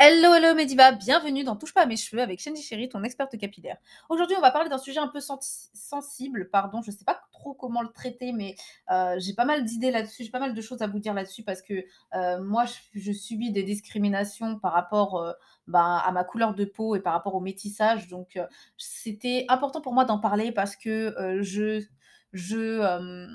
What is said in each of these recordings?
Hello, hello Mediva, bienvenue dans Touche pas à mes cheveux avec Shenji Chéri, ton experte capillaire. Aujourd'hui, on va parler d'un sujet un peu sensible, pardon, je sais pas trop comment le traiter, mais euh, j'ai pas mal d'idées là-dessus, j'ai pas mal de choses à vous dire là-dessus parce que euh, moi, je, subis des discriminations par rapport euh, ben, à ma couleur de peau et par rapport au métissage, donc c'était important pour moi d'en parler parce que je, je,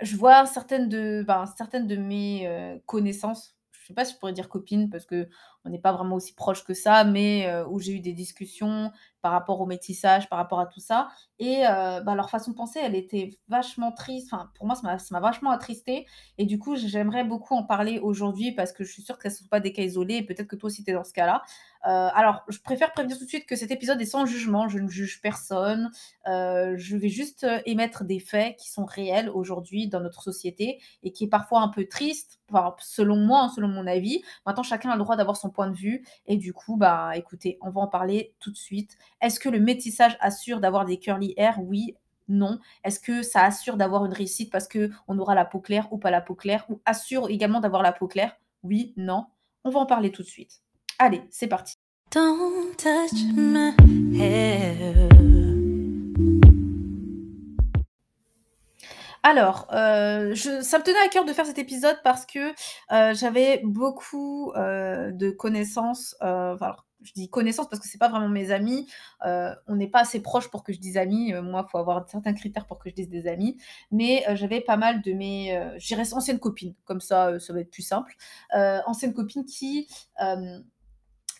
je vois certaines de, ben, certaines de mes connaissances. Je sais pas si je pourrais dire copine parce que on n'est pas vraiment aussi proche que ça, mais où j'ai eu des discussions par rapport au métissage, par rapport à tout ça. Et bah, leur façon de penser, elle était vachement triste. Enfin, pour moi, ça m'a vachement attristée. Et du coup, j'aimerais beaucoup en parler aujourd'hui parce que je suis sûre que ce ne sont pas des cas isolés. Peut-être que toi aussi, tu es dans ce cas-là. alors, je préfère prévenir tout de suite que cet épisode est sans jugement. Je ne juge personne. je vais juste émettre des faits qui sont réels aujourd'hui dans notre société et qui est parfois un peu triste, selon moi, hein, selon mon avis. Maintenant, chacun a le droit d'avoir son point de vue. Et du coup, bah, écoutez, on va en parler tout de suite. Est-ce que le métissage assure d'avoir des curly hair? Oui, non. Est-ce que ça assure d'avoir une réussite parce que on aura la peau claire ou pas la peau claire? Ou assure également d'avoir la peau claire? Oui, non. On va en parler tout de suite. Allez, c'est parti. Alors, euh, ça me tenait à cœur de faire cet épisode parce que euh, j'avais beaucoup euh, de connaissances. je dis connaissances parce que c'est pas vraiment mes amis. on n'est pas assez proches pour que je dise amis. moi, il faut avoir certains critères pour que je dise des amis. Mais j'avais pas mal de mes, je dirais anciennes copines. Comme ça, ça va être plus simple. anciennes copines qui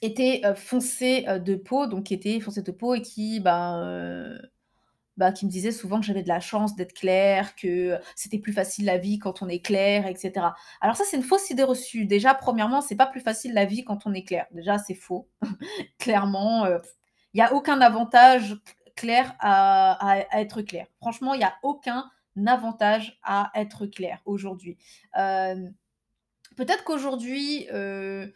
étaient foncées de peau, donc qui étaient foncées de peau et qui, ben bah, qui me disait souvent que j'avais de la chance d'être claire, que c'était plus facile la vie quand on est clair, etc. Alors ça, c'est une fausse idée reçue. Déjà, premièrement, c'est pas plus facile la vie quand on est clair. Déjà, c'est faux. Clairement, il n'y a aucun avantage clair à, être clair. Franchement, il n'y a aucun avantage à être clair aujourd'hui. Peut-être qu'aujourd'hui, euh,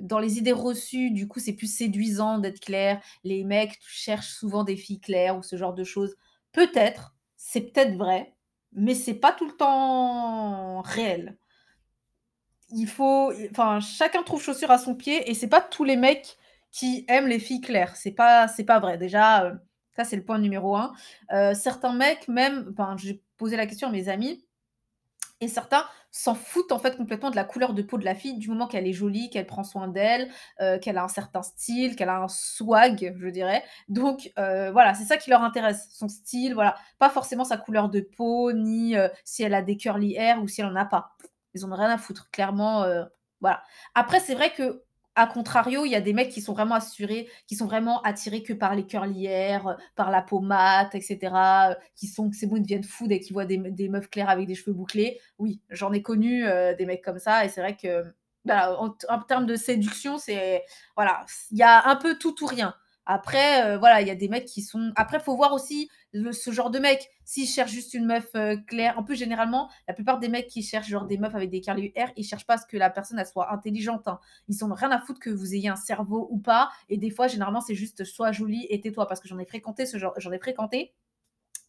dans les idées reçues, du coup, c'est plus séduisant d'être clair. Les mecs cherchent souvent des filles claires ou ce genre de choses. Peut-être, c'est peut-être vrai, mais c'est pas tout le temps réel. Il faut, enfin, chacun trouve chaussure à son pied et c'est pas tous les mecs qui aiment les filles claires. C'est pas, c'est pas vrai. Déjà, euh, ça c'est le point numéro un. Euh, certains mecs, même, enfin, j'ai posé la question à mes amis et certains s'en foutent en fait complètement de la couleur de peau de la fille du moment qu'elle est jolie, qu'elle prend soin d'elle, euh, qu'elle a un certain style, qu'elle a un swag, je dirais. Donc euh, voilà, c'est ça qui leur intéresse, son style, voilà, pas forcément sa couleur de peau ni euh, si elle a des curly hair ou si elle en a pas. Ils en ont rien à foutre, clairement. voilà. Après, c'est vrai que a contrario, il y a des mecs qui sont vraiment assurés, qui sont vraiment attirés que par les curlières, par la peau mate, etc. Qui sont, c'est bon, ils deviennent fous dès qu'ils voient des, meufs claires avec des cheveux bouclés. Oui, j'en ai connu euh, des mecs comme ça, et c'est vrai que, en, en, termes de séduction, c'est, voilà, il y a un peu tout ou rien. Après, euh, voilà, il y a des mecs qui sont. Après, faut voir aussi ce genre de mec. S'ils cherchent juste une meuf euh, claire, en plus, généralement, la plupart des mecs qui cherchent genre des meufs avec des hair, ils cherchent pas à ce que la personne elle soit intelligente. Hein. Ils sont rien à foutre que vous ayez un cerveau ou pas. Et des fois, généralement, c'est juste sois jolie et tais-toi. Parce que j'en ai fréquenté ce genre, j'en ai fréquenté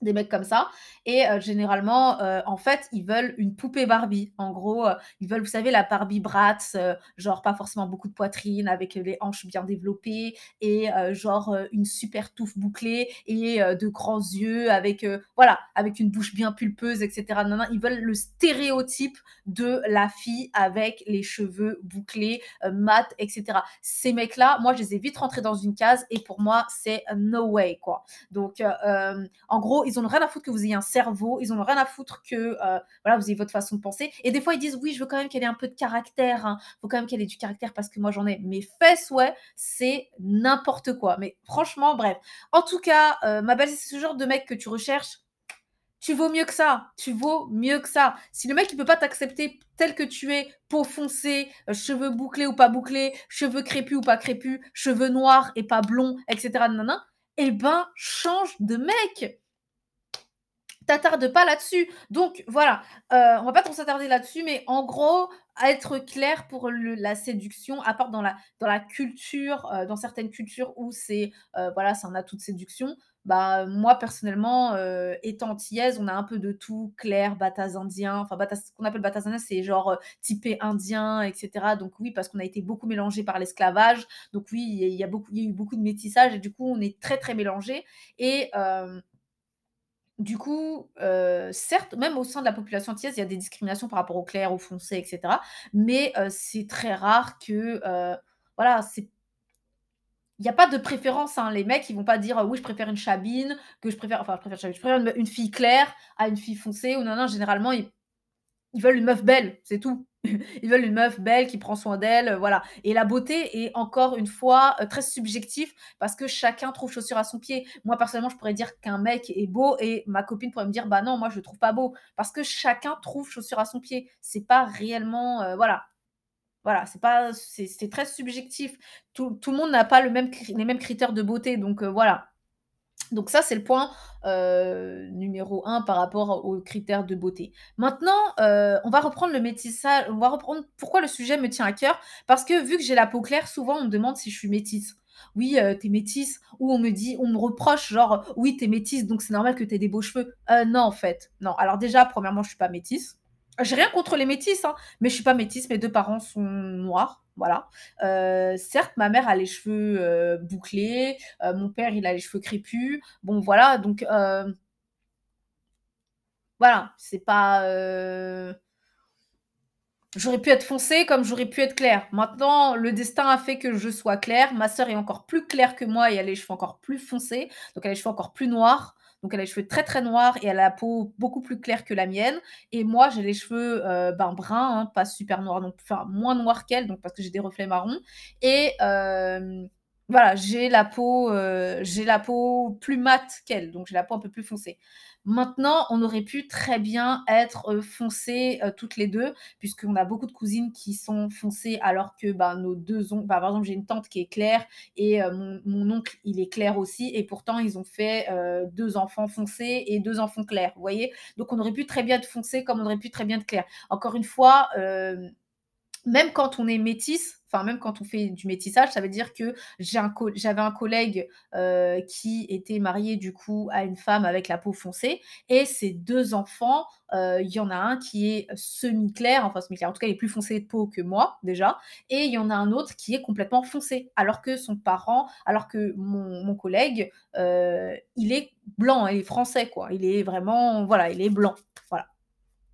des mecs comme ça. Et euh, généralement, euh, en fait, ils veulent une poupée Barbie. En gros, euh, ils veulent, vous savez, la Barbie Bratz, genre pas forcément beaucoup de poitrine, avec les hanches bien développées, et genre une super touffe bouclée, et de grands yeux, avec, voilà, avec une bouche bien pulpeuse, etc. Non, non, ils veulent le stéréotype de la fille avec les cheveux bouclés, mat, etc. Ces mecs-là, moi, je les ai vite rentrés dans une case, et pour moi, c'est no way, quoi. Donc, en gros, ils ont rien à foutre que vous ayez un cerveau, ils ont rien à foutre que euh, voilà, vous ayez votre façon de penser. Et des fois, ils disent oui, je veux quand même qu'elle ait un peu de caractère, hein. faut quand même qu'elle ait du caractère parce que moi j'en ai. Mes fesses, ouais, c'est n'importe quoi. Mais franchement, bref. En tout cas, euh, ma belle, c'est ce genre de mec que tu recherches. Tu vaux mieux que ça. Tu vaux mieux que ça. Si le mec, il peut pas t'accepter tel que tu es, peau foncée, euh, cheveux bouclés ou pas bouclés, cheveux crépus ou pas crépus, cheveux noirs et pas blonds, etc. Nanana, eh ben, change de mec t'attardes pas là-dessus. Donc voilà, euh, on va pas trop s'attarder là-dessus, mais en gros, être clair pour la séduction, à part dans la, dans la culture, euh, dans certaines cultures où c'est euh, voilà, c'est un atout de séduction. bah, moi personnellement, étant antillaise, on a un peu de tout, clair, batases indien, enfin batas ce qu'on appelle batases indien, c'est genre, typé indien et cetera. Donc oui, parce qu'on a été beaucoup mélangés par l'esclavage. Donc oui, il y a beaucoup il y a eu beaucoup de métissage et du coup, on est très, très mélangés et du coup, heu, certes, même au sein de la population antillaise, il y a des discriminations par rapport aux clairs, aux foncés et cetera. Mais heu, c'est très rare que, heu, voilà, c'est il y a pas de préférence, hein. Les mecs, ils vont pas dire: «Oui, je préfère une chabine, que je préfère enfin, je préfère chabine, je préfère une fille claire à une fille foncée ou nin Généralement, ils ils veulent une meuf belle, c'est tout. Ils veulent une meuf belle qui prend soin d'elle, heu, voilà et la beauté est encore une fois, heu, très subjectif parce que chacun trouve chaussure à son pied. Moi, personnellement, je pourrais dire qu'un mec est beau et ma copine pourrait me dire: «Bah non, moi, je le trouve pas beau». Parce que chacun trouve chaussure à son pied. C'est pas réellement, heu, voilà. Voilà, c'est pas c'est très subjectif. Tout tout le monde n'a pas les mêmes critères de beauté, donc voilà. Donc ça, c'est le point, heu, numéro un par rapport aux critères de beauté. Maintenant, heu, on va reprendre le métissage on va reprendre pourquoi le sujet me tient à cœur? Parce que vu que j'ai la peau claire, souvent on me demande si je suis métisse. «Oui, heu, tu es métisse» ou on me dit on me reproche genre: «Oui, tu es métisse, donc c'est normal que tu aies des beaux cheveux». Non, en fait, non. Alors déjà, premièrement, je suis pas métisse. J'ai rien contre les métisses, hein, mais je suis pas métisse, mes 2 parents sont noirs, voilà. Heu, certes, ma mère a les cheveux, heu, bouclés, heu, mon père, il a les cheveux crépus. Bon, voilà, donc voilà, c'est pas, j'aurais pu être foncée comme j'aurais pu être claire. Maintenant, le destin a fait que je sois claire. Ma sœur est encore plus claire que moi et elle a les cheveux encore plus foncés, donc elle a les cheveux encore plus noirs. Donc elle a les cheveux très, très noirs et elle a la peau beaucoup plus claire que la mienne et moi, j'ai les cheveux, heu, ben, bruns, hein, pas super noirs plus, enfin moins noirs qu'elle, donc parce que j'ai des reflets marrons et hem, voilà, j'ai la peau, heu, j'ai la peau plus mate qu'elle, donc j'ai la peau un peu plus foncée. Maintenant, on aurait pu très bien être, heu, foncées, heu, toutes les 2 puisqu'on a beaucoup de cousines qui sont foncées alors que, bah, nos 2 oncles bah, par exemple, j'ai une tante qui est claire et heu, mon oncle, il est clair aussi et pourtant ils ont fait, heu, 2 enfants foncés et 2 enfants clairs, vous voyez? Donc on aurait pu très bien être foncé comme on aurait pu très bien être clair. Encore une fois, même quand on est métisse, enfin même quand on fait du métissage, ça veut dire que j'avais un collègue, heu, qui était marié du coup à une femme avec la peau foncée et ses 2 enfants, heu, il y en a un qui est semi-clair, enfin semi-clair, en tout cas il est plus foncé de peau que moi déjà et il y en a un autre qui est complètement foncé. Alors que son parent alors que mon collègue, heu, il est blanc, il est français quoi. Il est vraiment voilà, il est blanc.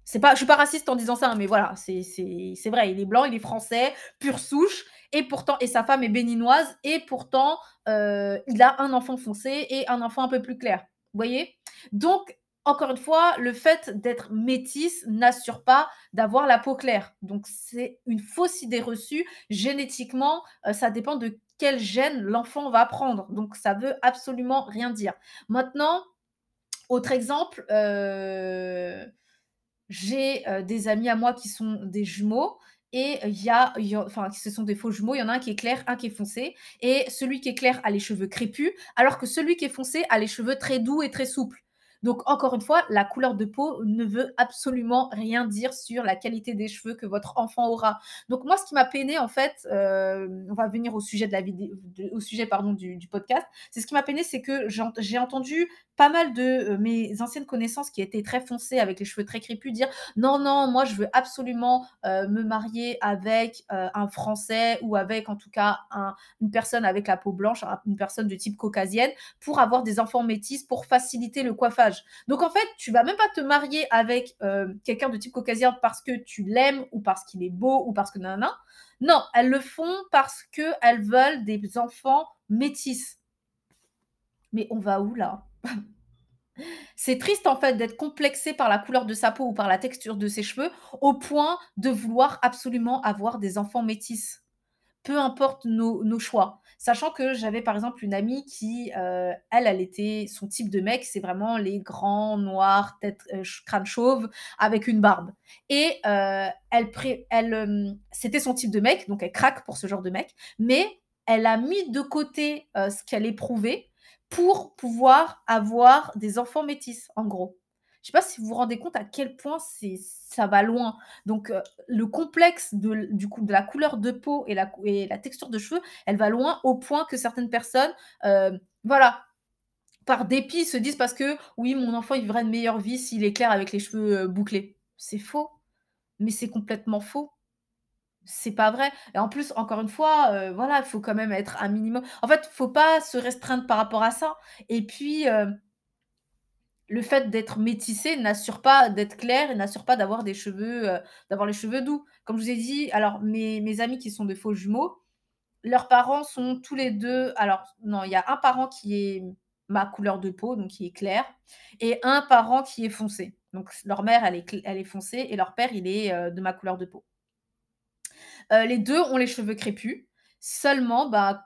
C'est pas je suis pas raciste en disant ça, hein, mais voilà, c'est vrai, il est blanc, il est français, pure souche et pourtant et sa femme est béninoise et pourtant, heu, il a un enfant foncé et un enfant un peu plus clair. Vous voyez? Donc encore une fois, le fait d'être métisse n'assure pas d'avoir la peau claire. Donc c'est une fausse idée reçue. Génétiquement, heu, ça dépend de quel gène l'enfant va prendre. Donc ça veut absolument rien dire. Maintenant, autre exemple, heu j'ai, heu, des amis à moi qui sont des jumeaux et il y a ce sont des faux jumeaux. Il y en a un qui est clair, un qui est foncé et celui qui est clair a les cheveux crépus, alors que celui qui est foncé a les cheveux très doux et très souples. Donc encore une fois, la couleur de peau ne veut absolument rien dire sur la qualité des cheveux que votre enfant aura. Donc moi, ce qui m'a peiné en fait, heu, on va venir au sujet de la vidéo au sujet pardon du podcast. C'est ce qui m'a peiné, c'est que j'ai ent j'ai entendu pas mal de, heu, mes anciennes connaissances qui étaient très foncées avec les cheveux très crépus dire: «Non, non, moi je veux absolument, heu, me marier avec, un Français ou avec en tout cas un une personne avec la peau blanche, un une personne de type caucasienne pour avoir des enfants métis pour faciliter le coiffage». Donc en fait, tu vas même pas te marier avec, heu, quelqu'un de type caucasien parce que tu l'aimes ou parce qu'il est beau ou parce que nin Non, elles le font parce qu'elles veulent des enfants métis. Mais on va où là? C'est triste en fait d'être complexé par la couleur de sa peau ou par la texture de ses cheveux, au point de vouloir absolument avoir des enfants métis. Peu importe nos choix. Sachant que j'avais par exemple une amie qui, heu, elle, elle était son type de mec, c'est vraiment les grands, noirs, tête, heu, ch crâne chauve avec une barbe et heu, elle elle, hem, c'était son type de mec, donc elle craque pour ce genre de mec, mais elle a mis de côté, ce qu'elle éprouvait pour pouvoir avoir des enfants métis, en gros. Je sais pas si vous vous rendez compte à quel point c'est ça va loin. Donc, heu, le complexe de du coup de la couleur de peau et la et la texture de cheveux, elle va loin au point que certaines personnes, heu, voilà, par dépit, se disent parce que: «Oui, mon enfant, il vivra une meilleure vie s'il est clair avec les cheveux, heu, bouclés». C'est faux, mais c'est complètement faux. C'est pas vrai et en plus, encore une fois, voilà, il faut quand même être un minimum en fait, faut pas se restreindre par rapport à ça et puis, le fait d'être métissé n'assure pas d'être clair et n'assure pas d'avoir des cheveux, heu, d'avoir les cheveux doux. Comme je vous ai dit, alors mes amis qui sont de faux jumeaux, leurs parents sont tous les 2 alors non, il y a un parent qui est ma couleur de peau, donc qui est clair et un parent qui est foncé. Donc leur mère, elle est foncée et leur père, il est, heu, de ma couleur de peau. Heu, les 2 ont les cheveux crépus, seulement, bah,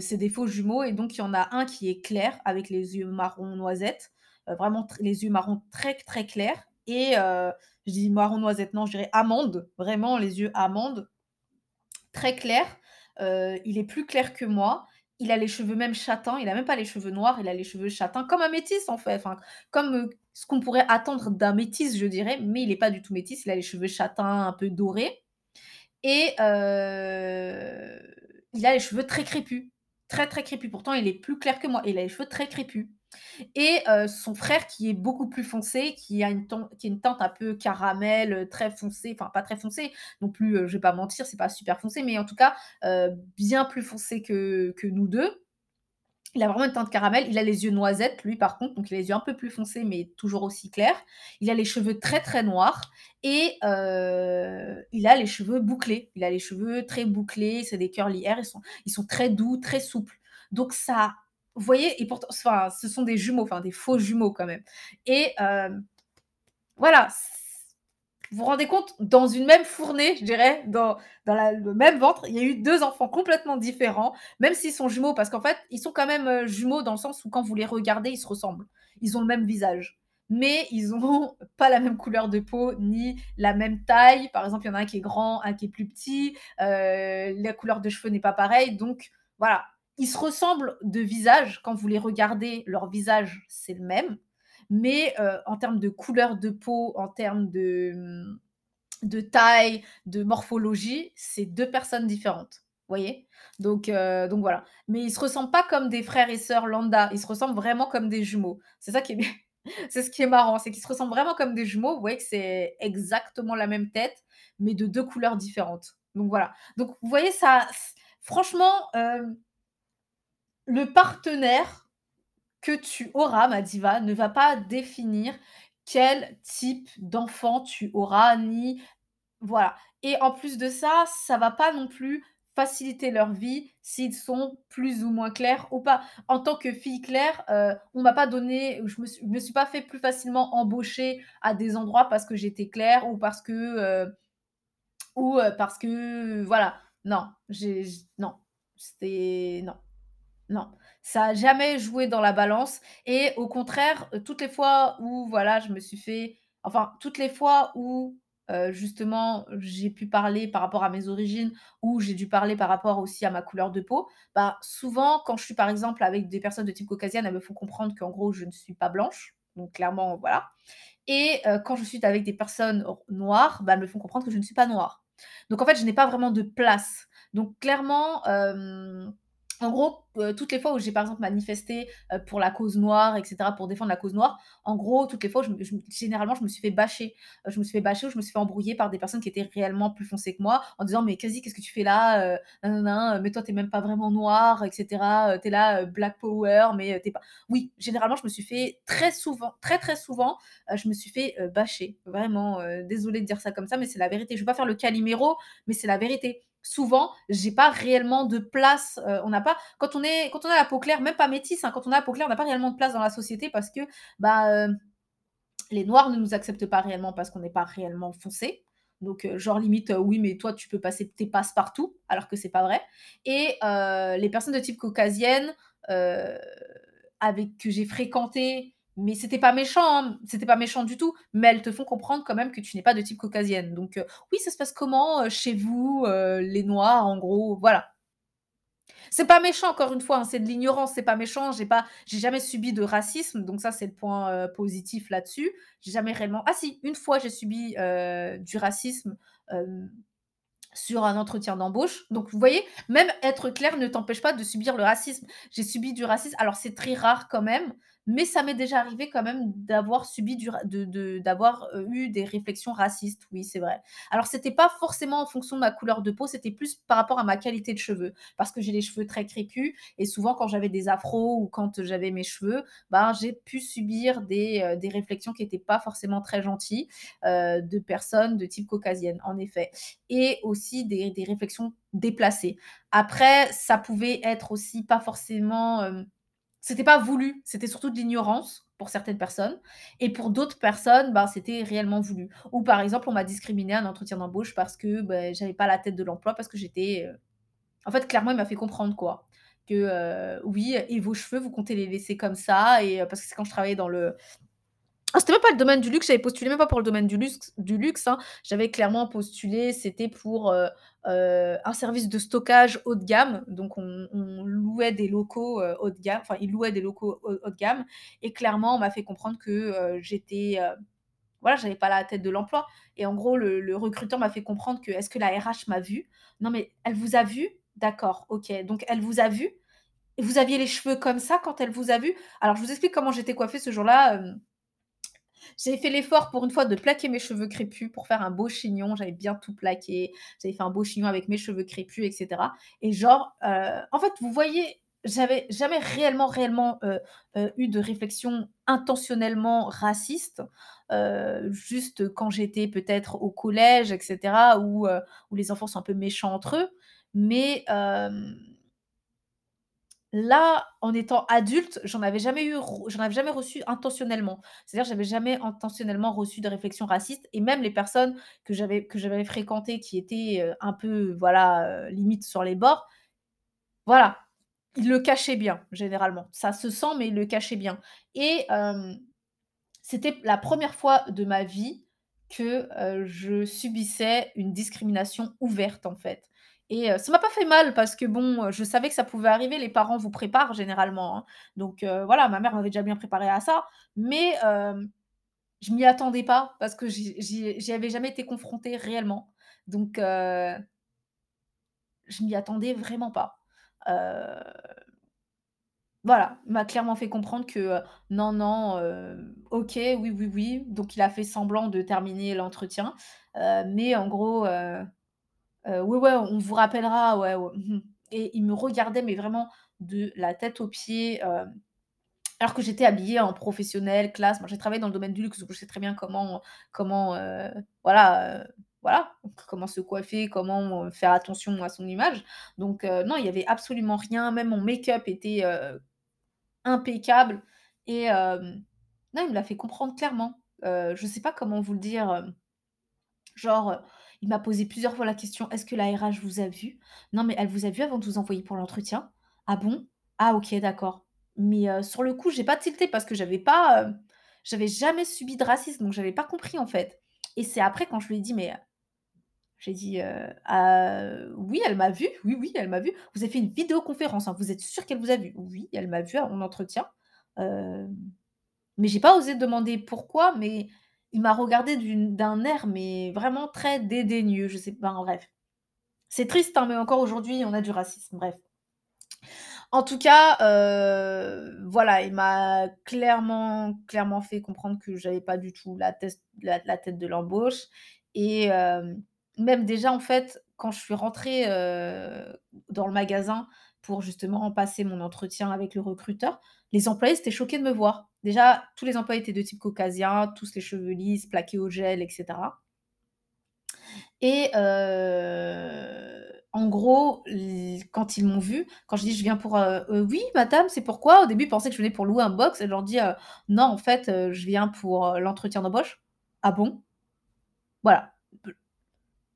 c'est des faux jumeaux et donc il y en a un qui est clair avec les yeux marron noisette, vraiment tr les yeux marron très, très clairs et heu, je dis marron noisette, non, je dirais amande, vraiment les yeux amande, très clairs. Heu, il est plus clair que moi. Il a les cheveux même châtains, il a même pas les cheveux noirs, il a les cheveux châtains comme un métis en fait, enfin comme, ce qu'on pourrait attendre d'un métis, je dirais, mais il est pas du tout métis, il a les cheveux châtains un peu dorés et il a les cheveux très crépus, très, très crépus. Pourtant, il est plus clair que moi il a les cheveux très crépus et heu, son frère qui est beaucoup plus foncé, qui a une ten qui teinte un peu caramel, heu, très foncé, enfin pas très foncé non plus, heu, je vais pas mentir, c'est pas super foncé, mais en tout cas, heu, bien plus foncé que nous 2. Il a vraiment une teinte caramel, il a les yeux noisettes lui par contre, donc il a les yeux un peu plus foncés, mais toujours aussi clairs. Il a les cheveux très, très noirs et il a les cheveux bouclés. Il a les cheveux très bouclés, c'est des curly hair, ils sont ils sont très doux, très souples. Donc ça vous voyez? Et pourtant enfin, ce sont des jumeaux, enfin des faux jumeaux quand même et hem, voilà, vous vous rendez compte? Dans une même fournée, je dirais, dans dans le même ventre, il y a eu 2 enfants complètement différents, même s'ils sont jumeaux, parce qu'en fait, ils sont quand même, heu, jumeaux dans le sens où quand vous les regardez, ils se ressemblent. Ils ont le même visage, mais ils ont pas la même couleur de peau, ni la même taille. Par exemple, il y en a un qui est grand, un qui est plus petit, heu, la couleur de cheveux n'est pas pareille, donc voilà. Ils se ressemblent de visage, quand vous les regardez, leur visage, c'est le même, mais heu, en termes de couleur de peau, en termes de, de taille, de morphologie, c'est 2 personnes différentes. Vous voyez? Donc heu, donc voilà. Mais ils se ressemblent pas comme des frères et sœurs lambda, ils se ressemblent vraiment comme des jumeaux. C'est ça qui est c'est ce qui est marrant, c'est qu'ils se ressemblent vraiment comme des jumeaux. Vous voyez que c'est exactement la même tête, mais de 2 couleurs différentes. Donc voilà. Donc vous voyez ça franchement, hem le partenaire que tu auras, ma diva, ne va pas définir quel type d'enfant tu auras, ni voilà et en plus de ça, ça va pas non plus faciliter leur vie s'ils sont plus ou moins clairs ou pas. En tant que fille claire, heu, on m'a pas donné je me me suis pas fait plus facilement embaucher à des endroits parce que j'étais claire ou parce que, heu ou heu, parce que voilà. Non, j'ai non, c'était non. Non, ça a jamais joué dans la balance et au contraire, heu, toutes les fois où voilà, je me suis fait enfin, toutes les fois où, heu, justement, j'ai pu parler par rapport à mes origines, ou j'ai dû parler par rapport aussi à ma couleur de peau, bah, souvent quand je suis par exemple avec des personnes de type caucasienne, elles me font comprendre qu'en gros je ne suis pas blanche, donc clairement voilà et heu, quand je suis avec des personnes noires, bah, elles me font comprendre que je ne suis pas noire. Donc en fait, je n'ai pas vraiment de place. Donc clairement, en gros, heu, toutes les fois où j'ai par exemple manifesté, heu, pour la cause noire et cetera, pour défendre la cause noire, en gros, toutes les fois, généralement, je me suis fait bâcher. Heu, je me suis fait bâcher ou je me suis fait embrouiller par des personnes qui étaient réellement plus foncées que moi en disant: «Mais quasi, qu'est-ce que tu fais là? Nin, mais toi, tu es même pas vraiment noire et cetera, heu, tu es là, black power, mais heu, tu es pas» oui, généralement, je me suis fait très souvent, très, très souvent, je me suis fait, bâcher. Vraiment, désolée de dire ça comme ça, mais c'est la vérité. Je veux pas faire le Calimero, mais c'est la vérité. Souvent, j'ai pas réellement de place, heu, on n'a pas quand on est quand on a la peau claire, même pas métisse, hein, quand on a la peau claire, on n'a pas réellement de place dans la société parce que, bah, heu, les noirs ne nous acceptent pas réellement parce qu'on n'est pas réellement foncé. Donc heu, genre limite, oui, mais toi, tu peux passer tes passe-partout, alors que c'est pas vrai et les personnes de type caucasienne, avec que j'ai fréquenté, mais c'était pas méchant, hein, c'était pas méchant du tout, mais elles te font comprendre quand même que tu n'es pas de type caucasienne. Donc heu, oui, ça se passe comment, heu, chez vous, heu, les noirs, en gros? Voilà. C'est pas méchant encore une fois, hein, c'est de l'ignorance, c'est pas méchant, j'ai pas j'ai jamais subi de racisme, donc ça, c'est le point, positif là-dessus. J'ai jamais réellement ah si, une fois j'ai subi, du racisme, sur un entretien d'embauche. Donc vous voyez, même être clair ne t'empêche pas de subir le racisme. J'ai subi du racisme, alors c'est très rare quand même, mais ça m'est déjà arrivé quand même d'avoir heu, eu des réflexions racistes, oui, c'est vrai. Alors c'était pas forcément en fonction de ma couleur de peau, c'était plus par rapport à ma qualité de cheveux. Parce que j'ai les cheveux très crépus et souvent quand j'avais des afros ou quand j'avais mes cheveux, ben, j'ai pu subir des, des réflexions qui étaient pas forcément très gentilles, heu, de personnes de type caucasienne, en effet et aussi des réflexions déplacées. Après, ça pouvait être aussi pas forcément, c'était pas voulu, c'était surtout de l'ignorance pour certaines personnes et pour d'autres personnes, ben, c'était réellement voulu. Ou par exemple, on m'a discriminée à un entretien d'embauche parce que, beh, j'avais pas la tête de l'emploi, parce que j'étais, heu en fait, clairement, il m'a fait comprendre quoi, que, heu, oui et vos cheveux, vous comptez les laisser comme ça et heu, parce que c'est quand je travaillais dans le ah, c'était même pas le domaine du luxe, j'avais postulé même pas pour le domaine du luxe du luxe, hein. J'avais clairement postulé, c'était pour, heu, un service de stockage haut de gamme. Donc on louait des locaux, heu, haut de gamme, enfin, ils louaient des locaux haut haut de gamme et clairement, on m'a fait comprendre que, j'étais, voilà, j'avais pas la tête de l'emploi et en gros, le recruteur m'a fait comprendre que: «Est-ce que la RH m'a vue?» «Non, mais elle vous a vue? D'accord, OK. Donc elle vous a vue et vous aviez les cheveux comme ça quand elle vous a vue?» alors je vous explique comment j'étais coiffée ce jour-là, J'avais fait l'effort pour une fois de plaquer mes cheveux crépus pour faire un beau chignon, j'avais bien tout plaqué, j'avais fait un beau chignon avec mes cheveux crépus et cetera. Et genre, heu, en fait, vous voyez, j'avais jamais réellement, réellement, heu heu, eu de réflexion intentionnellement raciste, juste quand j'étais peut-être au collège et cetera où, où les enfants sont un peu méchants entre eux. Mais, là, en étant adulte, j'en avais jamais eu j'en avais jamais reçu intentionnellement. C'est-à-dire, j'avais jamais intentionnellement reçu de réflexions racistes et même les personnes que j'avais que j'avais fréquentées qui étaient, heu, un peu, voilà, heu, limite sur les bords, voilà, ils le cachaient bien, généralement. Ça se sent, mais ils le cachaient bien et c'était la première fois de ma vie que, heu, je subissais une discrimination ouverte, en fait et ça m'a pas fait mal parce que bon, je savais que ça pouvait arriver. Les parents vous préparent généralement, hein, donc voilà, ma mère m'avait déjà bien préparée à ça, mais je m'y attendais pas parce que j'y avais jamais été confrontée réellement, donc je m'y attendais vraiment pas. Voilà, il m'a clairement fait comprendre que, non, non, OK, oui, oui, oui, donc il a fait semblant de terminer l'entretien, mais en gros, heu, ouais, ouais, on vous rappellera, ouais, ouais, mmh mh et il me regardait, mais vraiment de la tête aux pieds, hem, alors que j'étais habillée en professionnelle, classe. Moi, j'ai travaillé dans le domaine du luxe, donc je sais très bien comment comment, heu, voilà, heu, voilà, comment se coiffer, comment, faire attention à son image, donc non, il y avait absolument rien, même mon make-up était, impeccable et non, il me l'a fait comprendre clairement. Je sais pas comment vous le dire, genre, il m'a posé plusieurs fois la question: «Est-ce que la RH vous a vu?» «Non, mais elle vous a vu avant de vous envoyer pour l'entretien?» «Ah bon? Ah OK, d'accord». Mais heu, sur le coup, j'ai pas tilté parce que j'avais pas, heu, j'avais jamais subi de racisme, donc j'avais pas compris, en fait et c'est après quand je lui ai dit: «Mais» j'ai dit, heu: «Ah, oui, elle m'a vue, oui, oui, elle m'a vue. Vous avez fait une vidéoconférence, hein, vous êtes sûr qu'elle vous a vue?» «Oui, elle m'a vue à mon entretien». Hem, mais j'ai pas osé demander pourquoi, mais il m'a regardée d'une d'un air, mais vraiment très dédaigneux, je sais pas, en bref. C'est triste, hein, mais encore aujourd'hui, on a du racisme, bref. En tout cas, heu, voilà, il m'a clairement, clairement fait comprendre que j'avais pas du tout la test la tête de l'embauche et hem, même déjà, en fait, quand je suis rentrée, heu, dans le magasin pour justement passer mon entretien avec le recruteur, les employés, étaient choqués de me voir. Déjà, tous les employés étaient de type caucasien, tous les cheveux lisses, plaqués au gel et cetera et heu, en gros, quand ils m'ont vue, quand je dis: «Je viens pour, heu» «Heu, oui madame, c'est pourquoi?» au début, ils pensaient que je venais pour louer un box et je leur dis: «Heu, non, en fait, je viens pour, l'entretien d'embauche». «Ah bon?» Voilà,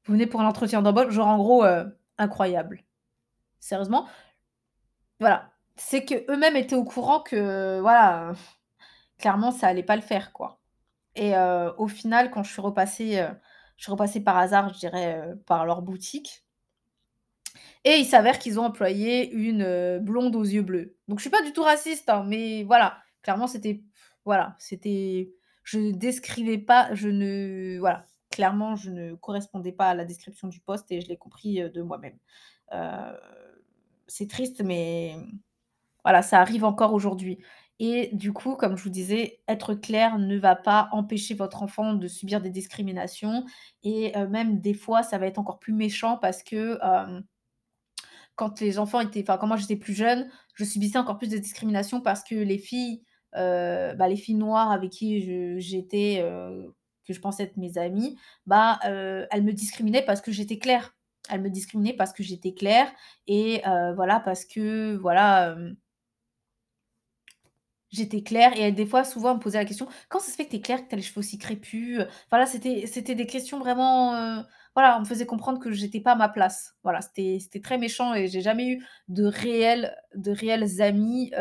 «Vous venez pour un entretien d'embauche?» genre en gros, incroyable. Sérieusement voilà, c'est qu'eux-mêmes étaient au courant que, voilà, clairement ça allait pas le faire, quoi et heu, au final, quand je suis repassée, heu, je suis repassée par hasard, je dirais, heu, par leur boutique et il s'avère qu'ils ont employé une, blonde aux yeux bleus. Donc je suis pas du tout raciste, hein, mais voilà, clairement c'était voilà, c'était je ne descrivais pas je ne voilà. clairement, je ne correspondais pas à la description du poste et je l'ai compris, de moi-même. C'est triste, mais voilà, ça arrive encore aujourd'hui et du coup, comme je vous disais, être clair ne va pas empêcher votre enfant de subir des discriminations et heu, même des fois, ça va être encore plus méchant parce que, hem, quand les enfants étaient enfin, quand moi j'étais plus jeune, je subissais encore plus de discrimination parce que les filles, heu, bah, les filles noires avec qui j'étais, que je pensais être mes amies, bah, elles me discriminaient parce que j'étais claire. Elles me discriminaient parce que j'étais claire et heu, voilà, parce que voilà, J'étais claire et des fois, souvent, on me posait la question: «Comment ça se fait que tu es claire, que tu as les cheveux aussi crépus?» voilà, c'était c'était des questions vraiment, voilà, on me faisait comprendre que j'étais pas à ma place. Voilà, c'était très méchant et j'ai jamais eu de réels de réels amis,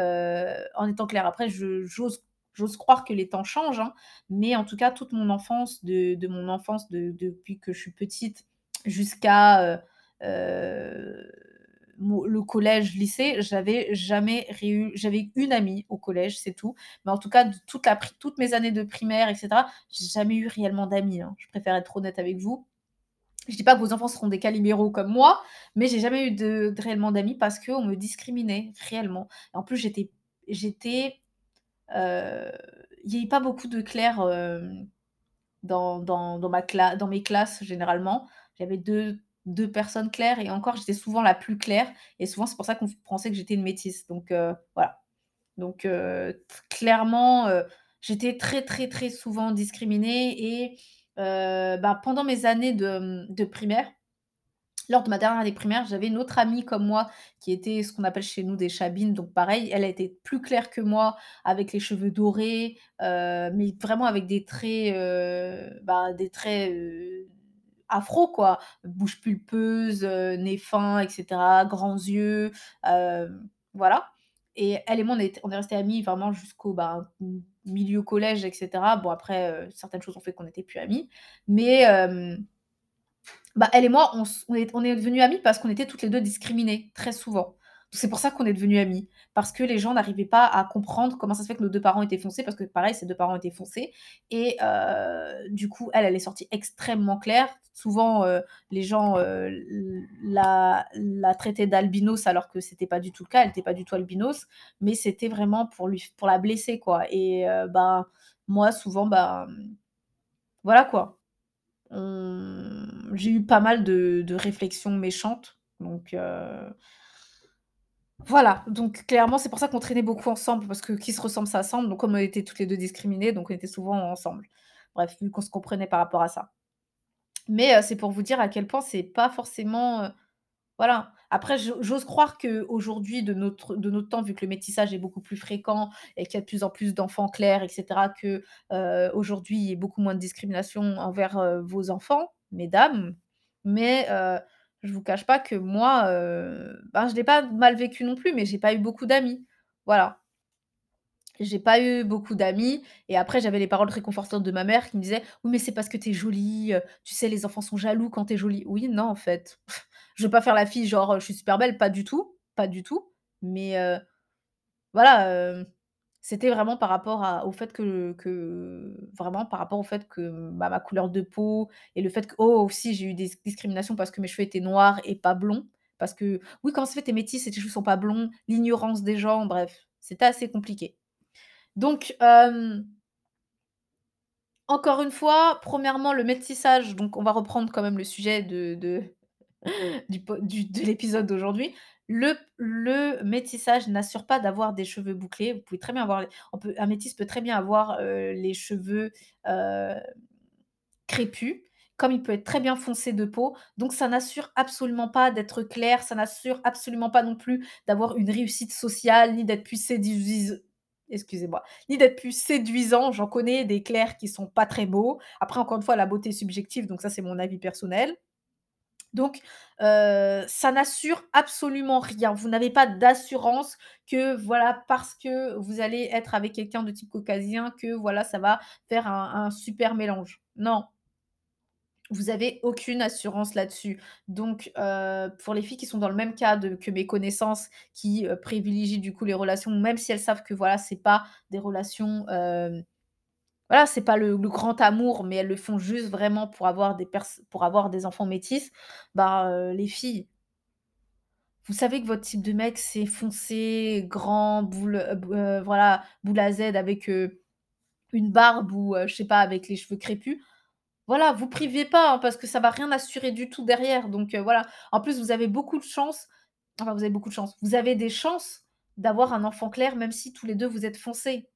en étant claire. Après, j'ose j'ose croire que les temps changent, hein, mais en tout cas, toute mon enfance, de de mon enfance, de depuis que je suis petite jusqu'à, heu mon le collège, lycée, j'avais jamais réu j'avais une amie au collège, c'est tout. Mais en tout cas, de toute la toutes mes années de primaire et cetera, j'ai jamais eu réellement d'amis, hein. Je préfère être honnête avec vous. Je dis pas que vos enfants seront des calibéraux comme moi, mais j'ai jamais eu de réellement d'amis parce qu'on me discriminait réellement. En plus, j'étais j'étais, heu, il y avait pas beaucoup de hem, dans dans dans ma dans mes classes généralement. J'avais deux 2 personnes claires et encore j'étais souvent la plus claire et souvent c'est pour ça qu'on pensait que j'étais une métisse donc heu, voilà. Donc heu, clairement, heu, j'étais très, très, très souvent discriminée et bah, pendant mes années de, de primaire, lors de ma dernière année primaire, j'avais une autre amie comme moi qui était ce qu'on appelle chez nous des chabines, donc pareil, elle a été plus claire que moi avec les cheveux dorés, mais vraiment avec des traits, bah, des traits, afro quoi. Bouche pulpeuse, heu, nez fin et cetera, grands yeux, hem, voilà et elle et moi on est est restés amies vraiment jusqu'au, bah, milieu collège et cetera. Bon après, heu, certaines choses ont fait qu'on n'était plus amies, mais bah, elle et moi, on est on est devenues amies parce qu'on était toutes les 2 discriminées, très souvent. C'est pour ça qu'on est devenues amies, parce que les gens n'arrivaient pas à comprendre comment ça se fait que nos 2 parents étaient foncés, parce que pareil, ses 2 parents étaient foncés. Et heu, du coup, elle, elle est sortie extrêmement claire. Souvent, heu, les gens, heu, l la traitaient d'albinos alors que c'était pas du tout le cas, elle était pas du tout albinos, mais c'était vraiment pour lui pour la blesser, quoi. Et ben, moi, souvent, mmh, voilà, quoi. J'ai eu pas mal de réflexions méchantes, donc voilà, donc clairement, c'est pour ça qu'on traînait beaucoup ensemble parce que qui se ressemble s'assemble, donc comme on était toutes les 2 discriminées, donc on était souvent ensemble. Bref, vu qu'on se comprenait par rapport à ça. Mais heu, c'est pour vous dire à quel point c'est pas forcément, heu voilà. Après, j'o j'ose croire qu'aujourd'hui, de notre de notre temps, vu que le métissage est beaucoup plus fréquent et qu'il y a de plus en plus d'enfants clairs et cetera, que, heu, aujourd'hui, il y ait beaucoup moins de discrimination envers, vos enfants, mesdames. Mais, je vous cache pas que moi, heu, ben, je l'ai pas mal vécu non plus, mais j'ai pas eu beaucoup d'amis. Voilà. J'ai pas eu beaucoup d'amis et après j'avais les paroles réconfortantes de ma mère qui me disait: «Oui, mais c'est parce que tu es jolie, heu, tu sais, les enfants sont jaloux quand tu es jolie». Oui, non, en fait. Je veux pas faire la fille genre, heu, je suis super belle, pas du tout, pas du tout. Mais, heu, voilà, c'était vraiment par rapport à au fait que que vraiment par rapport au fait que, bah, ma couleur de peau et le fait que oh, aussi j'ai eu des discriminations parce que mes cheveux étaient noirs et pas blonds. Parce que: «Oui, comment ça fait tu es métisse et tes cheveux sont pas blonds?» l'ignorance des gens, bref, c'était assez compliqué. Donc, encore une fois, premièrement, le métissage, donc on va reprendre quand même le sujet de de du po du de l'épisode d'aujourd'hui. Le métissage n'assure pas d'avoir des cheveux bouclés. Vous pouvez très bien avoir un métis peut très bien avoir, heu, les cheveux, heu, crépus, comme il peut être très bien foncé de peau. Donc ça n'assure absolument pas d'être clair, ça n'assure absolument pas non plus d'avoir une réussite sociale, ni d'être plus séduise excusez-moi, ni d'être plus séduisant. J'en connais des clairs qui sont pas très beaux. Après encore une fois, la beauté subjective, donc ça c'est mon avis personnel. Donc, ça n'assure absolument rien. Vous n'avez pas d'assurance que, voilà, parce que vous allez être avec quelqu'un de type caucasien, que voilà, ça va faire un super mélange. Non, vous avez aucune assurance là-dessus. Donc, pour les filles qui sont dans le même cas que mes connaissances, qui, privilégient du coup les relations, même si elles savent que voilà, c'est pas des relations, Voilà, c'est pas le grand amour, mais elles le font juste vraiment pour avoir des pour avoir des enfants métis, bah, heu, les filles vous savez que votre type de mec, c'est foncé, grand, boule, heu, b heu, voilà, boule à Z avec, une barbe ou, je sais pas, avec les cheveux crépus. Voilà, vous privez pas, hein, parce que ça va rien assurer du tout derrière, donc voilà. En plus, vous avez beaucoup de chance, enfin, vous avez beaucoup de chance, vous avez des chances d'avoir un enfant clair, même si tous les 2 vous êtes foncés.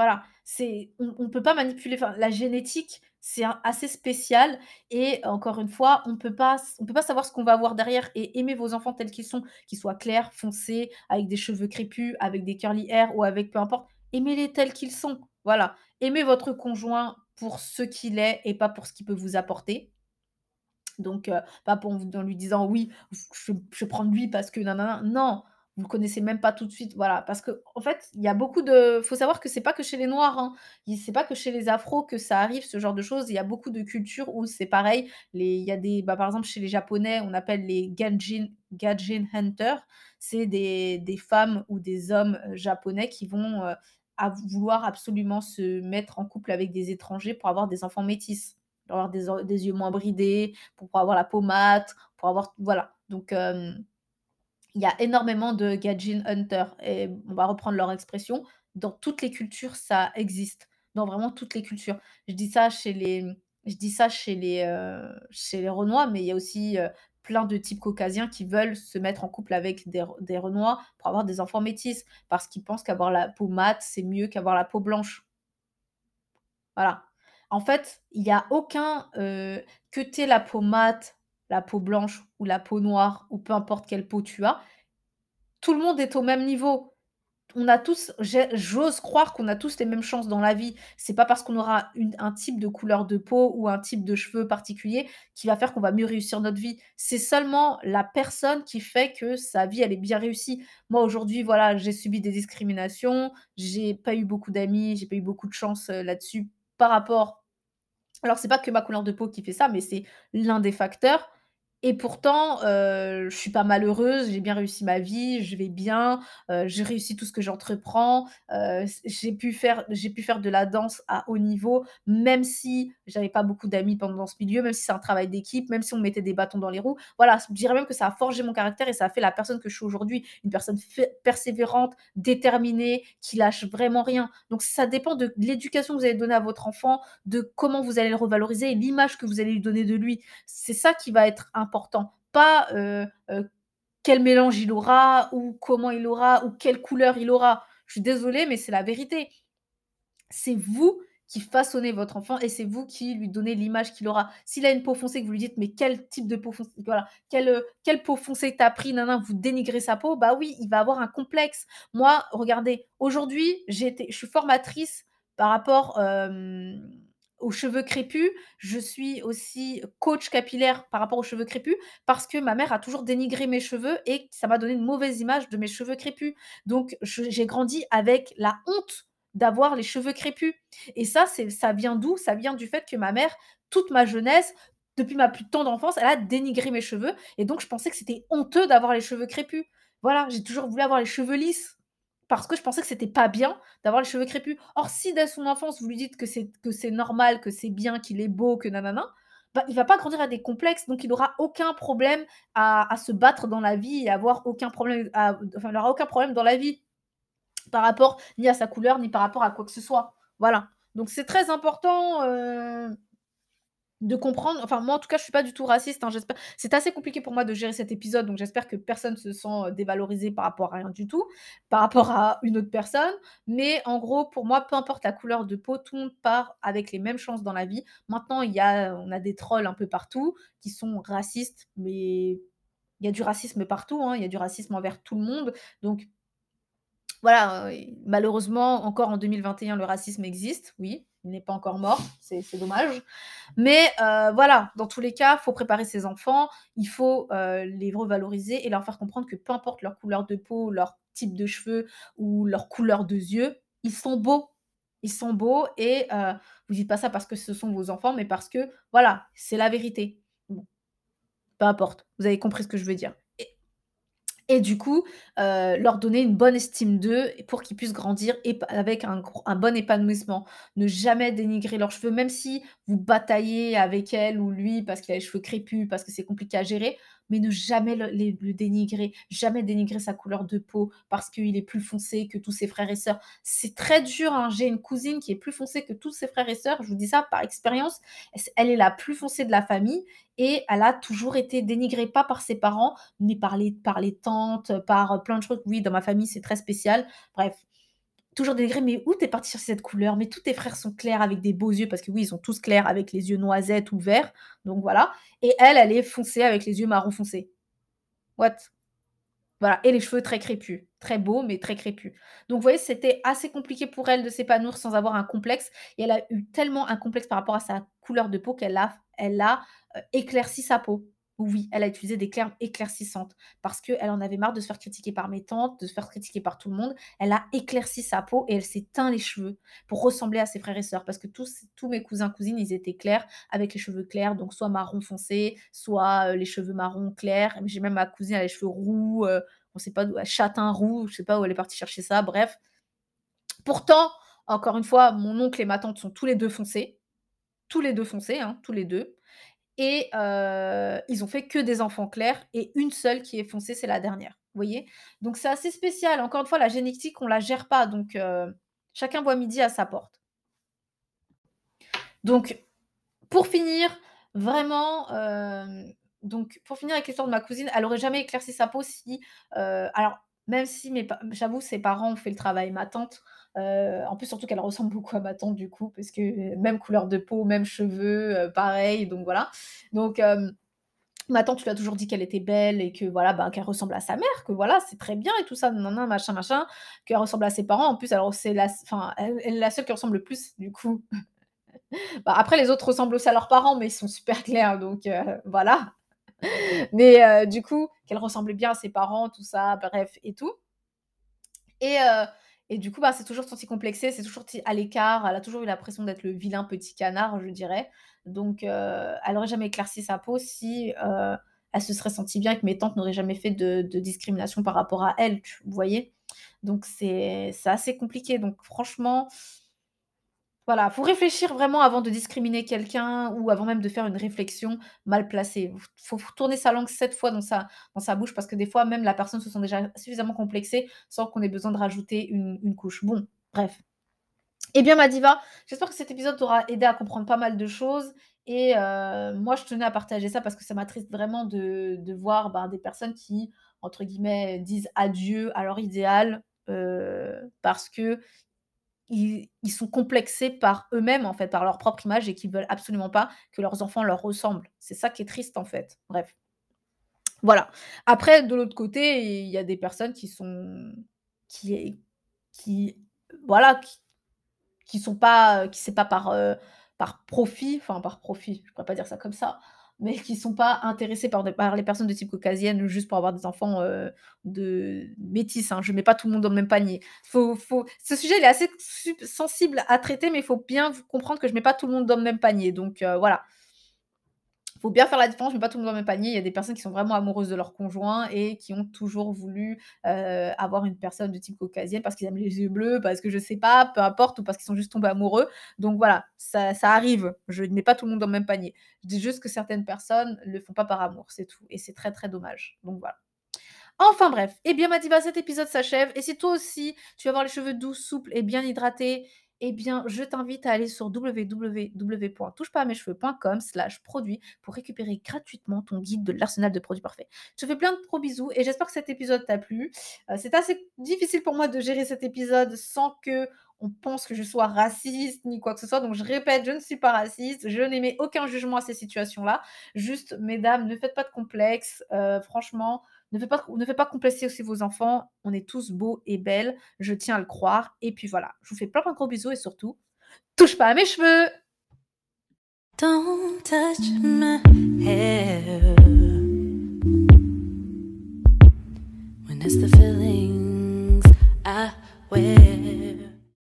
Voilà, c'est on on peut pas manipuler, la génétique, c'est assez spécial et encore une fois, on on peut pas savoir ce qu'on va avoir derrière et aimer vos enfants tels qu'ils sont, qu'ils soient clairs, foncés, avec des cheveux crépus, avec des curly hair ou avec peu importe, aimez-les tels qu'ils sont, voilà. Aimez votre conjoint pour ce qu'il est et pas pour ce qu'il peut vous apporter. Donc heu, pas pour en lui disant: «Oui, je je prendre lui parce que nin-nin-nin». Non, vous le connaissez même pas tout de suite, voilà. Parce qu'en fait, il y a beaucoup de faut savoir que c'est pas que chez les noirs, hein. Il c'est pas que chez les afros que ça arrive, ce genre de choses. Il y a beaucoup de cultures où c'est pareil. Les il y a des bah, par exemple, chez les japonais, on appelle les Gaijin Gaijin hunters. C'est des des femmes ou des hommes, heu, japonais qui vont, à vouloir absolument se mettre en couple avec des étrangers pour avoir des enfants métis. Pour avoir des des yeux moins bridés, pour avoir la peau mate, pour avoir voilà. Donc hem, il y a énormément de Gaijin hunters et on va reprendre leur expression. Dans toutes les cultures, ça existe, dans vraiment toutes les cultures. Je dis ça chez les, je chez les, heu, chez les renois, mais il y a aussi, heu, plein de types caucasiens qui veulent se mettre en couple avec des des renois pour avoir des enfants métis, parce qu'ils pensent qu'avoir la peau mate, c'est mieux qu'avoir la peau blanche. Voilà. En fait, il y a aucun, heu, que tu aies la peau mate, la peau blanche ou la peau noire ou peu importe quelle peau tu as, tout le monde est au même niveau. On a tous j'ose croire qu'on a tous les mêmes chances dans la vie. C'est pas parce qu'on aura une un type de couleur de peau ou un type de cheveux particulier qui va faire qu'on va mieux réussir notre vie. C'est seulement la personne qui fait que sa vie, elle est bien réussie. Moi, aujourd'hui, voilà, j'ai subi des discriminations, j'ai pas eu beaucoup d'amis, j'ai pas eu beaucoup de chance, heu, là-dessus par rapport alors c'est pas que ma couleur de peau qui fait ça, mais c'est l'un des facteurs et pourtant, heu, je suis pas malheureuse, j'ai bien réussi ma vie, je vais bien, heu, j'ai réussi tout ce que j'entreprends, heu, c j'ai pu faire pu faire de la danse à haut niveau, même si j'avais pas beaucoup d'amis pendant ce milieu, même si c'est un travail d'équipe, même si on me mettait des bâtons dans les roues. Voilà, je dirais même que ça a forgé mon caractère et ça a fait la personne que je suis aujourd'hui. Une personne persévérante, déterminée, qui lâche vraiment rien. Donc ça dépend de l'éducation que vous allez donner à votre enfant, de comment vous allez le revaloriser et l'image que vous allez lui donner de lui. C'est ça qui va être pas, heu heu, quel mélange il aura ou comment il aura ou quelle couleur il aura. Je suis désolée, mais c'est la vérité. C'est vous qui façonnez votre enfant et c'est vous qui lui donnez l'image qu'il aura. S'il a une peau foncée, que vous lui dites: «Mais quel type de peau foncée voilà, quelle, heu, quelle peau foncée tu as pris, nin», vous dénigrez sa peau, bah oui, il va avoir un complexe. Moi, regardez, aujourd'hui, je suis formatrice par rapport, aux cheveux crépus. Je suis aussi coach capillaire par rapport aux cheveux crépus parce que ma mère a toujours dénigré mes cheveux et ça m'a donné une mauvaise image de mes cheveux crépus. Donc j'ai grandi avec la honte d'avoir les cheveux crépus et ça, ça vient d'où? Ça vient du fait que ma mère, toute ma jeunesse, depuis ma plus tendre enfance, elle a dénigré mes cheveux et donc je pensais que c'était honteux d'avoir les cheveux crépus. Voilà, j'ai toujours voulu avoir les cheveux lisses parce que je pensais que c'était pas bien d'avoir les cheveux crépus. Or si dès son enfance, vous lui dites que c'est normal, que c'est bien, qu'il est beau, que nin bah, il va pas grandir avec des complexes, donc il aura aucun problème à à se battre dans la vie et avoir aucun problème à enfin, il aura aucun problème dans la vie. Par rapport ni à sa couleur, ni par rapport à quoi que ce soit. Voilà. Donc c'est très important, heu, de comprendre enfin moi en tout cas je suis pas du tout raciste, hein, j'espère c'est assez compliqué pour moi de gérer cet épisode, donc j'espère que personne se sent, heu, dévalorisé par rapport à rien du tout, par rapport à une autre personne. Mais en gros, pour moi, peu importe la couleur de peau, tout le monde part avec les mêmes chances dans la vie. Maintenant, il y a on a des trolls un peu partout qui sont racistes, mais il y a du racisme partout, hein, il y a du racisme envers tout le monde. Donc voilà, heu, malheureusement, encore en 2021, le racisme existe, oui, il n'est pas encore mort, c'est dommage. Mais heu, voilà, dans tous les cas, faut préparer ses enfants, il faut, heu, les revaloriser et leur faire comprendre que peu importe leur couleur de peau, leur type de cheveux ou leur couleur de yeux, ils sont beaux. Ils sont beaux et heu, vous dites pas ça parce que ce sont vos enfants, mais parce que, voilà, c'est la vérité. Peu importe, vous avez compris ce que je veux dire. Et du coup, heu, leur donner une bonne estime d'eux pour qu'ils puissent grandir avec un bon épanouissement. Ne jamais dénigrer leurs cheveux, même si vous bataillez avec elle ou lui parce qu'il a les cheveux crépus, parce que c'est compliqué à gérer, mais ne jamais le dénigrer, jamais dénigrer sa couleur de peau parce qu'il est plus foncé que tous ses frères et sœurs. C'est très dur, hein. J'ai une cousine qui est plus foncée que tous ses frères et sœurs, je vous dis ça par expérience. elle est la plus foncée de la famille et elle a toujours été dénigrée, pas par ses parents, mais par les par les tantes, par, plein de choses. Oui, dans ma famille, c'est très spécial. Bref, toujours dénigrée: «Mais où tu es partie chercher cette couleur? Mais tous tes frères sont clairs avec des beaux yeux», parce que oui, ils sont tous clairs avec les yeux noisettes ou verts, donc voilà et elle, elle est foncée avec les yeux marron foncé. What? Voilà et les cheveux très crépus, très beaux, mais très crépus. Donc vous voyez, c'était assez compliqué pour elle de s'épanouir sans avoir un complexe et elle a eu tellement un complexe par rapport à sa couleur de peau qu'elle a elle a, heu, éclairci sa peau. Oui, elle a utilisé des crèmes éclaircissantes parce qu'elle en avait marre de se faire critiquer par mes tantes, de se faire critiquer par tout le monde. Elle a éclairci sa peau et elle s'est teint les cheveux pour ressembler à ses frères et sœurs parce que tous mes cousins, cousines, ils étaient clairs avec les cheveux clairs, donc soit marron foncé, soit, heu, les cheveux marron clairs. J'ai même ma cousine, elle les cheveux roux, heu, on sait pas d'où châtain roux, je sais pas où elle est partie chercher ça, bref. Pourtant, encore une fois, mon oncle et ma tante sont tous les 2 foncés. Tous les 2 foncés, hein, tous les 2 et heu, ils ont fait que des enfants clairs et une seule qui est foncée, c'est la dernière. Vous voyez? Donc c'est assez spécial. Encore une fois, la génétique, on la gère pas, donc heu, chacun voit midi à sa porte. Donc pour finir, vraiment, hem, donc pour finir avec l'histoire de ma cousine, elle aurait jamais éclairci sa peau si, alors même si mes j'avoue ses parents ont fait le travail. Ma tante, heu, en plus surtout qu'elle ressemble beaucoup à ma tante du coup, parce que même couleur de peau, même cheveux, heu, pareil, donc voilà. Donc hem, ma tante lui a toujours dit qu'elle était belle et que voilà, bah, qu'elle ressemble à sa mère, que voilà, c'est très bien et tout ça, nin machin, machin, qu'elle ressemble à ses parents. En plus, alors c'est la enfin, elle est la seule qui ressemble le plus du coup. Bah, après les autres ressemblent aussi à leurs parents, mais ils sont super clairs donc voilà. Mais heu, du coup, qu'elle ressemblait bien à ses parents, tout ça, bref et tout. Et heu et du coup, bah, c'est toujours senti complexée, c'est toujours à l'écart, elle a toujours eu l'impression d'être le vilain petit canard, je dirais. Donc heu, elle aurait jamais éclairci sa peau si, elle se serait sentie bien et que mes tantes n'auraient jamais fait de discrimination par rapport à elle, tu vous voyez? Donc c'est assez compliqué. Donc franchement voilà, faut réfléchir vraiment avant de discriminer quelqu'un ou avant même de faire une réflexion mal placée. Faut faut tourner sa langue 7 fois dans sa bouche parce que des fois même la personne se sent déjà suffisamment complexée sans qu'on ait besoin de rajouter une couche. Bon, bref. Eh bien ma diva, j'espère que cet épisode t'aura aidé à comprendre pas mal de choses et heu, moi je tenais à partager ça parce que ça m'attriste vraiment de voir, ben, des personnes qui, entre guillemets, «disent adieu à leur idéal», heu, parce que ils sont complexés par eux-mêmes, en fait, par leur propre image et qui veulent absolument pas que leurs enfants leur ressemblent. C'est ça qui est triste, en fait. Bref. Voilà. Après, de l'autre côté, il y a des personnes qui sont qui voilà, qui qui sont pas, qui c'est pas par, heu, par profit, enfin par profit, je pourrais pas dire ça comme ça, mais qui sont pas intéressés par par les personnes de type caucasienne juste pour avoir des enfants, heu, de métis, hein. Je mets pas tout le monde dans le même panier. Faut faut ce sujet, il est assez sensible à traiter, mais il faut bien comprendre que je mets pas tout le monde dans le même panier, donc heu, voilà faut bien faire la différence, je mets pas tout le monde dans le même panier. Il y a des personnes qui sont vraiment amoureuses de leur conjoint et qui ont toujours voulu, heu, avoir une personne de type caucasienne parce qu'ils aiment les yeux bleus, parce que je sais pas, peu importe ou parce qu'ils sont juste tombés amoureux. Donc voilà, ça arrive. Je ne mets pas tout le monde dans le même panier. Je dis juste que certaines personnes le font pas par amour, c'est tout et c'est très, très dommage. Donc voilà. Enfin bref, eh bien ma diva, cet épisode s'achève et si toi aussi tu veux avoir les cheveux doux, souples et bien hydratés eh bien, je t'invite à aller sur www.touchepasamescheveux.com slash produits pour récupérer gratuitement ton guide de l'arsenal de produits parfaits. Je te fais plein de gros bisous et j'espère que cet épisode t'a plu. Euh, c'est assez difficile pour moi de gérer cet épisode sans que on pense que je sois raciste ni quoi que ce soit. Donc je répète, je ne suis pas raciste, je n'émets aucun jugement à ces situations-là. Juste, mesdames, ne faites pas de complexe. Euh, franchement, ne faites pas, ne aussi vos enfants. On est tous beaux et belles. Je tiens à le croire. Et puis voilà, je vous fais plein de gros bisous et surtout, touche pas à mes cheveux.